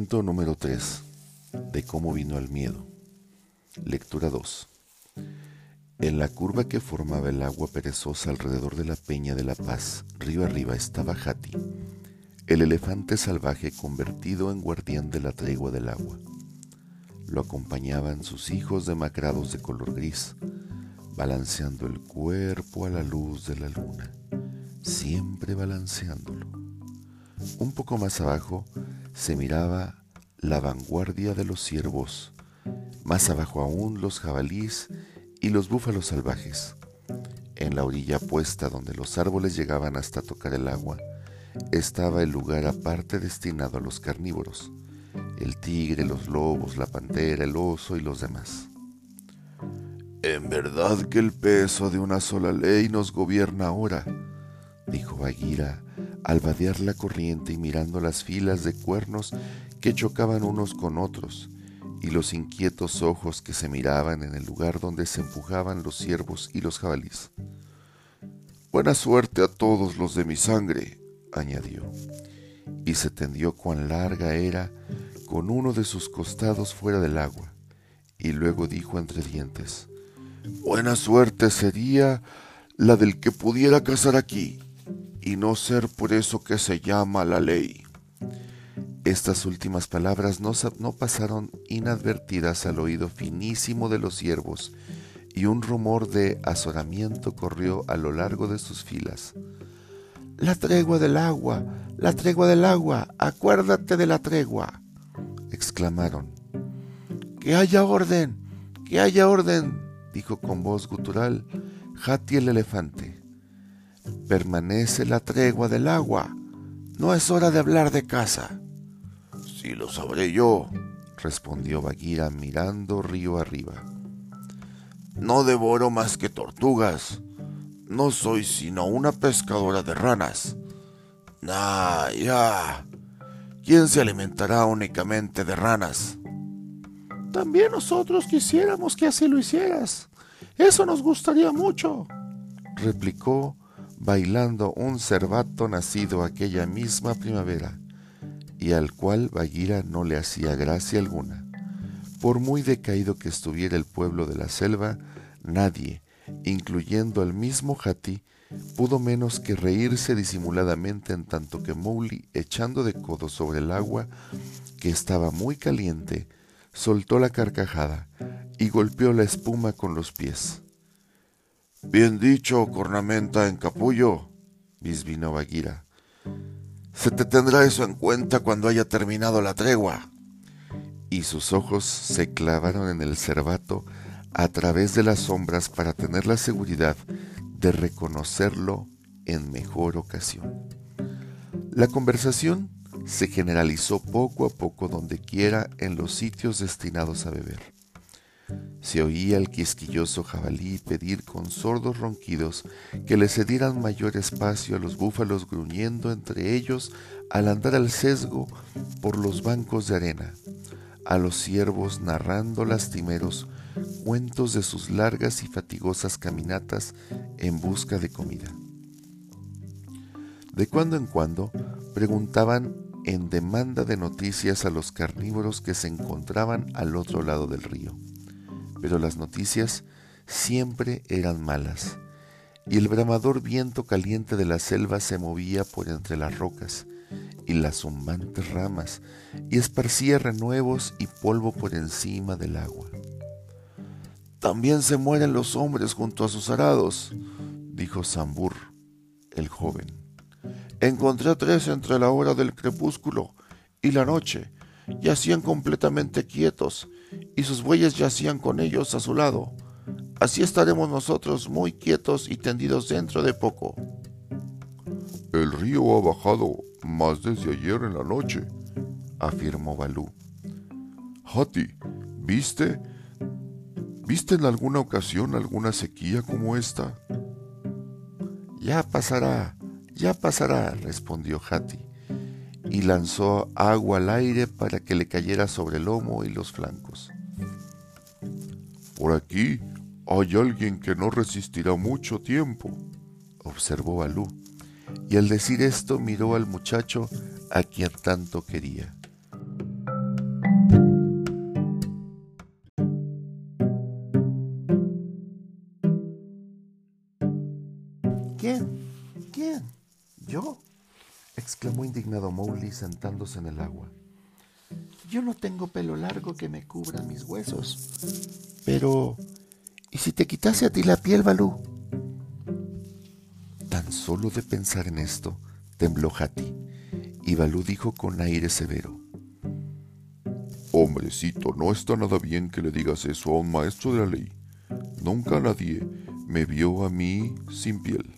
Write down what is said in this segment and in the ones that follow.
Cuento número 3. De cómo vino el miedo. Lectura 2. En la curva que formaba el agua perezosa alrededor de la Peña de la Paz, río arriba, estaba Hati, el elefante salvaje convertido en guardián de la tregua del agua. Lo acompañaban sus hijos demacrados de color gris, balanceando el cuerpo a la luz de la luna, siempre balanceándolo. Un poco más abajo se miraba la vanguardia de los ciervos, más abajo aún los jabalíes y los búfalos salvajes. En la orilla opuesta donde los árboles llegaban hasta tocar el agua, estaba el lugar aparte destinado a los carnívoros, el tigre, los lobos, la pantera, el oso y los demás. En verdad que el peso de una sola ley nos gobierna ahora, dijo Bagheera al vadear la corriente y mirando las filas de cuernos que chocaban unos con otros y los inquietos ojos que se miraban en el lugar donde se empujaban los ciervos y los jabalíes. Buena suerte a todos los de mi sangre, añadió, y se tendió cuán larga era con uno de sus costados fuera del agua, y luego dijo entre dientes, Buena suerte sería la del que pudiera cazar aquí y no ser por eso que se llama la ley. Estas últimas palabras no, pasaron inadvertidas al oído finísimo de los siervos, y un rumor de azoramiento corrió a lo largo de sus filas. La tregua del agua, la tregua del agua, acuérdate de la tregua, exclamaron. Que haya orden, que haya orden, dijo con voz gutural Hati el elefante permanece la tregua del agua. No es hora de hablar de casa. Sí lo sabré yo, respondió Bagheera mirando río arriba. No devoro más que tortugas. No soy sino una pescadora de ranas. Ah, ya. ¿Quién se alimentará únicamente de ranas? También nosotros quisiéramos que así lo hicieras. Eso nos gustaría mucho, replicó bailando un cervato nacido aquella misma primavera, y al cual Bagheera no le hacía gracia alguna. Por muy decaído que estuviera el pueblo de la selva, nadie, incluyendo al mismo Hati, pudo menos que reírse disimuladamente en tanto que Mowgli, echando de codo sobre el agua, que estaba muy caliente, soltó la carcajada y golpeó la espuma con los pies. Bien dicho, cornamenta en capullo, bisbinó Bagheera. Se te tendrá eso en cuenta cuando haya terminado la tregua. Y sus ojos se clavaron en el cervato a través de las sombras para tener la seguridad de reconocerlo en mejor ocasión. La conversación se generalizó poco a poco donde quiera en los sitios destinados a beber. Se oía el quisquilloso jabalí pedir con sordos ronquidos que le cedieran mayor espacio a los búfalos gruñendo entre ellos al andar al sesgo por los bancos de arena, a los ciervos narrando lastimeros cuentos de sus largas y fatigosas caminatas en busca de comida. De cuando en cuando preguntaban en demanda de noticias a los carnívoros que se encontraban al otro lado del río pero las noticias siempre eran malas, y el bramador viento caliente de la selva se movía por entre las rocas y las zumbantes ramas, y esparcía renuevos y polvo por encima del agua. También se mueren los hombres junto a sus arados, dijo Sambur, el joven. Encontré a tres entre la hora del crepúsculo y la noche, yacían completamente quietos, y sus bueyes yacían con ellos a su lado. Así estaremos nosotros muy quietos y tendidos dentro de poco. El río ha bajado más desde ayer en la noche, afirmó Balú. Hati, ¿viste? ¿Viste en alguna ocasión alguna sequía como esta? Ya pasará, ya pasará, respondió Hati y lanzó agua al aire para que le cayera sobre el lomo y los flancos. Por aquí hay alguien que no resistirá mucho tiempo, observó Balú, y al decir esto miró al muchacho a quien tanto quería. ¿Quién? ¿Quién? ¿Yo? Exclamó indignado Mowgli sentándose en el agua. Yo no tengo pelo largo que me cubra mis huesos. Pero, ¿y si te quitase a ti la piel, Balú? Tan solo de pensar en esto, tembló Hati, y Balú dijo con aire severo. Hombrecito, no está nada bien que le digas eso a un maestro de la ley. Nunca nadie me vio a mí sin piel.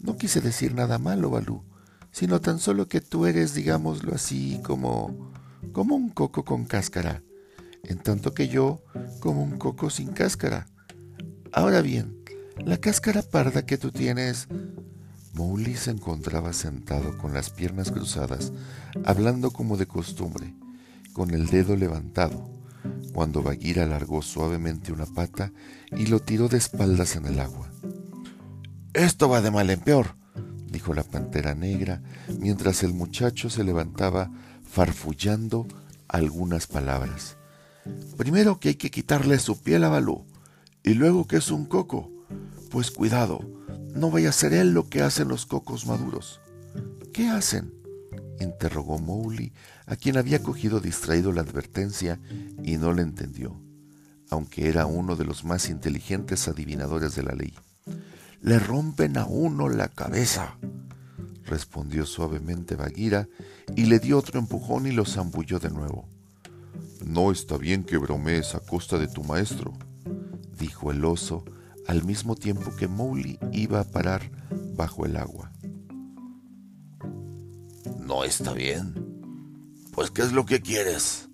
No quise decir nada malo, Balú, sino tan solo que tú eres, digámoslo así, como como un coco con cáscara, en tanto que yo como un coco sin cáscara. Ahora bien, la cáscara parda que tú tienes... Mowgli se encontraba sentado con las piernas cruzadas, hablando como de costumbre, con el dedo levantado, cuando Bagheera alargó suavemente una pata y lo tiró de espaldas en el agua. Esto va de mal en peor, dijo la pantera negra, mientras el muchacho se levantaba farfullando algunas palabras. Primero que hay que quitarle su piel a Balú, y luego que es un coco. Pues cuidado, no vaya a ser él lo que hacen los cocos maduros. ¿Qué hacen? interrogó Mowgli, a quien había cogido distraído la advertencia y no le entendió, aunque era uno de los más inteligentes adivinadores de la ley. Le rompen a uno la cabeza, respondió suavemente Bagheera y le dio otro empujón y lo zambulló de nuevo. No está bien que bromees a costa de tu maestro, dijo el oso al mismo tiempo que Mowgli iba a parar bajo el agua. No está bien. Pues ¿qué es lo que quieres?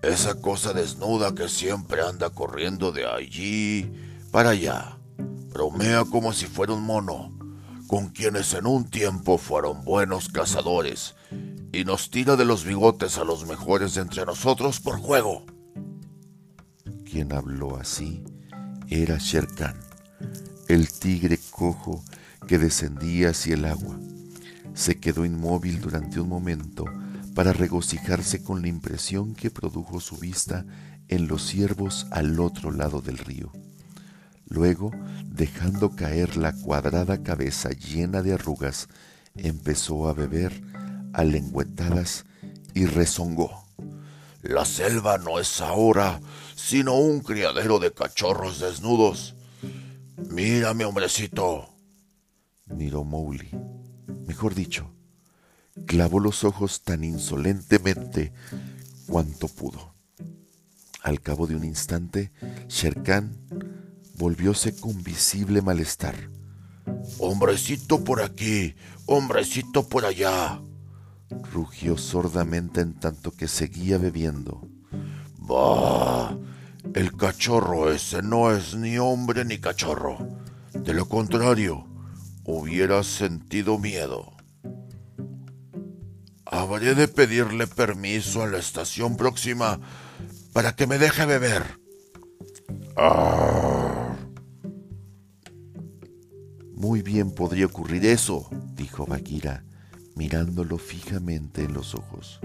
Esa cosa desnuda que siempre anda corriendo de allí para allá. Bromea como si fuera un mono con quienes en un tiempo fueron buenos cazadores, y nos tira de los bigotes a los mejores de entre nosotros por juego. Quien habló así era Sher Khan, el tigre cojo que descendía hacia el agua. Se quedó inmóvil durante un momento para regocijarse con la impresión que produjo su vista en los ciervos al otro lado del río. Luego, dejando caer la cuadrada cabeza llena de arrugas, empezó a beber a y rezongó. La selva no es ahora sino un criadero de cachorros desnudos. Mírame, hombrecito. Miró Mowgli. Mejor dicho, clavó los ojos tan insolentemente cuanto pudo. Al cabo de un instante, Sherkan volvióse con visible malestar. Hombrecito por aquí, hombrecito por allá. Rugió sordamente en tanto que seguía bebiendo. Bah, el cachorro ese no es ni hombre ni cachorro. De lo contrario, hubiera sentido miedo. Habré de pedirle permiso a la estación próxima para que me deje beber. Ah. Muy bien podría ocurrir eso, dijo Bagheera, mirándolo fijamente en los ojos.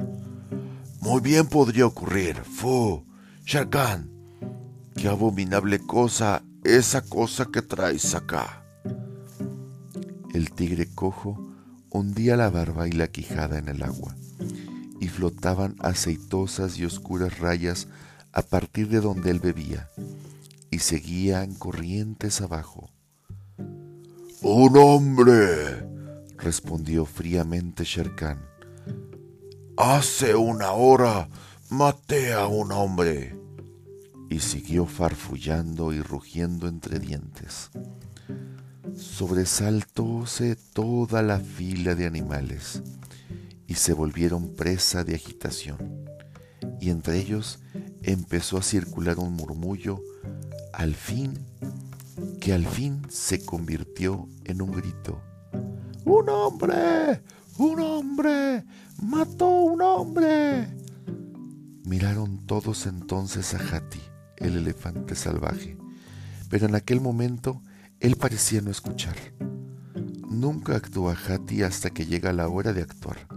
Muy bien podría ocurrir, Fu, Sharkan. Qué abominable cosa esa cosa que traes acá. El tigre cojo hundía la barba y la quijada en el agua, y flotaban aceitosas y oscuras rayas a partir de donde él bebía, y seguían corrientes abajo un hombre, respondió fríamente Sherkan. Hace una hora maté a un hombre. Y siguió farfullando y rugiendo entre dientes. Sobresaltóse toda la fila de animales y se volvieron presa de agitación. Y entre ellos empezó a circular un murmullo. Al fin que al fin se convirtió en un grito. ¡Un hombre! ¡Un hombre! ¡Mató un hombre! Miraron todos entonces a Hati, el elefante salvaje, pero en aquel momento él parecía no escuchar. Nunca actúa Hati hasta que llega la hora de actuar.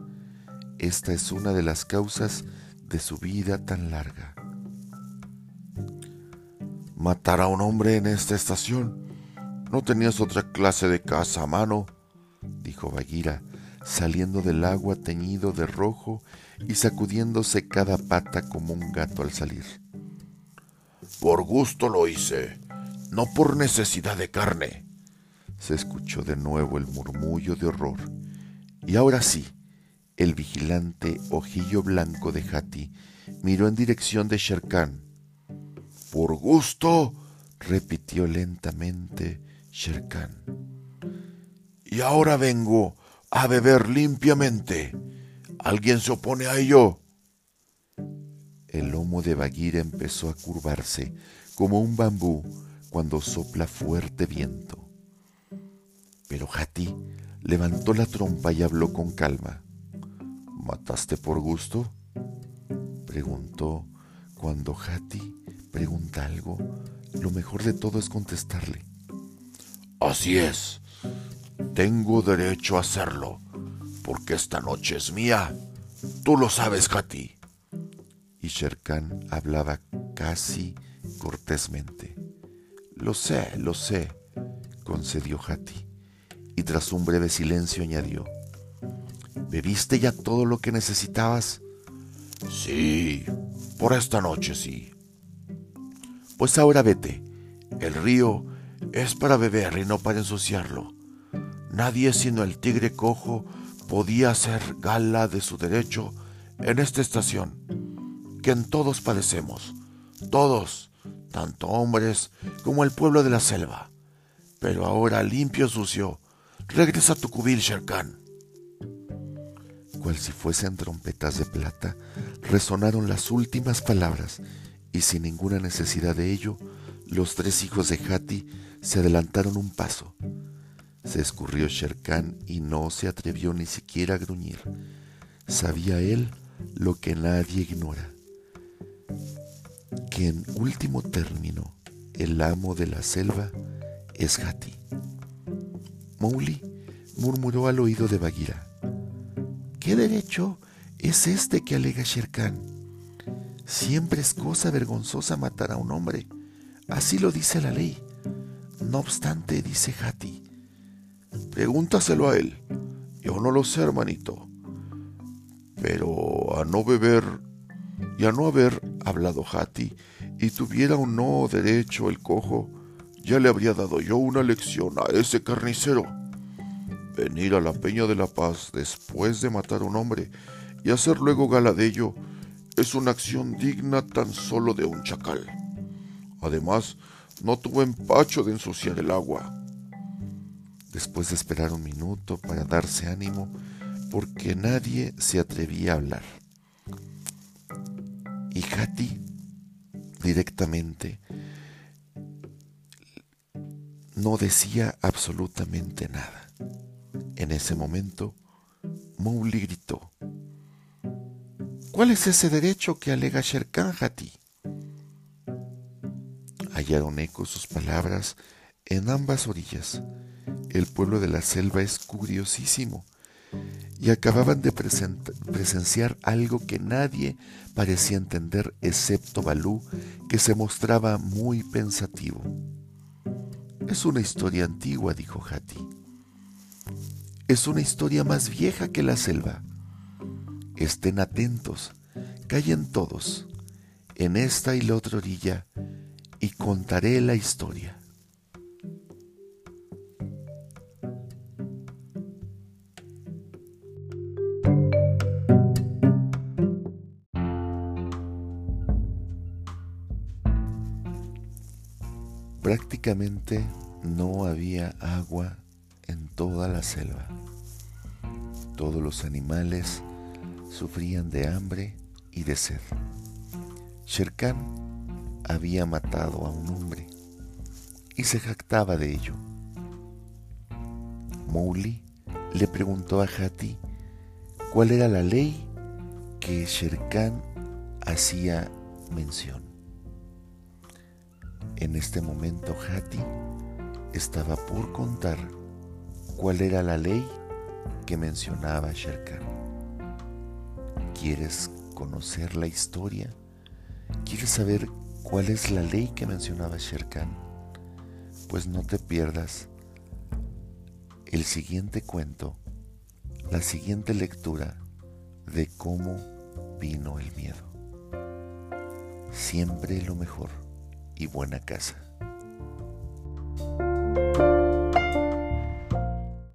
Esta es una de las causas de su vida tan larga matar a un hombre en esta estación. ¿No tenías otra clase de casa a mano? dijo Bagheera, saliendo del agua teñido de rojo y sacudiéndose cada pata como un gato al salir. Por gusto lo hice, no por necesidad de carne. Se escuchó de nuevo el murmullo de horror. Y ahora sí, el vigilante ojillo blanco de Hati miró en dirección de Sherkan. Por gusto, repitió lentamente Sherkan. Y ahora vengo a beber limpiamente. ¿Alguien se opone a ello? El lomo de Bagheera empezó a curvarse como un bambú cuando sopla fuerte viento. Pero Hati levantó la trompa y habló con calma. ¿Mataste por gusto? Preguntó. Cuando Hati pregunta algo, lo mejor de todo es contestarle. Así es. Tengo derecho a hacerlo, porque esta noche es mía. Tú lo sabes, Hati. Y Sherkan hablaba casi cortésmente. Lo sé, lo sé, concedió Hati, y tras un breve silencio añadió, ¿bebiste ya todo lo que necesitabas? Sí, por esta noche sí. Pues ahora vete. El río es para beber y no para ensuciarlo. Nadie sino el tigre cojo podía hacer gala de su derecho en esta estación, que en todos padecemos, todos, tanto hombres como el pueblo de la selva. Pero ahora limpio sucio, regresa a tu cubil, Sherkan. Cual si fuesen trompetas de plata, resonaron las últimas palabras, y sin ninguna necesidad de ello, los tres hijos de Hati se adelantaron un paso. Se escurrió Sherkan y no se atrevió ni siquiera a gruñir. Sabía él lo que nadie ignora, que en último término el amo de la selva es Hati. Mowgli murmuró al oído de Bagheera. ¿Qué derecho es este que alega Sherkan? Siempre es cosa vergonzosa matar a un hombre. Así lo dice la ley. No obstante, dice Hati. Pregúntaselo a él. Yo no lo sé, hermanito. Pero a no beber y a no haber hablado Hati y tuviera o no derecho el cojo, ya le habría dado yo una lección a ese carnicero. Venir a la Peña de la Paz después de matar a un hombre y hacer luego gala de ello es una acción digna tan solo de un chacal. Además, no tuvo empacho de ensuciar el agua. Después de esperar un minuto para darse ánimo, porque nadie se atrevía a hablar. Y Hati directamente no decía absolutamente nada. En ese momento, Mowgli gritó: ¿Cuál es ese derecho que alega Sherkan, Hati? Hallaron eco sus palabras en ambas orillas. El pueblo de la selva es curiosísimo y acababan de presenciar algo que nadie parecía entender excepto Balú, que se mostraba muy pensativo. Es una historia antigua, dijo Hati. Es una historia más vieja que la selva. Estén atentos, callen todos, en esta y la otra orilla, y contaré la historia. Prácticamente no había agua en toda la selva. Todos los animales sufrían de hambre y de sed. Sherkan había matado a un hombre y se jactaba de ello. Mowgli le preguntó a Hati cuál era la ley que Sherkan hacía mención. En este momento Hati estaba por contar cuál era la ley que mencionaba Sherkan. ¿Quieres conocer la historia? ¿Quieres saber cuál es la ley que mencionaba Sherkan? pues no te pierdas el siguiente cuento, la siguiente lectura de cómo vino el miedo. Siempre lo mejor y buena casa.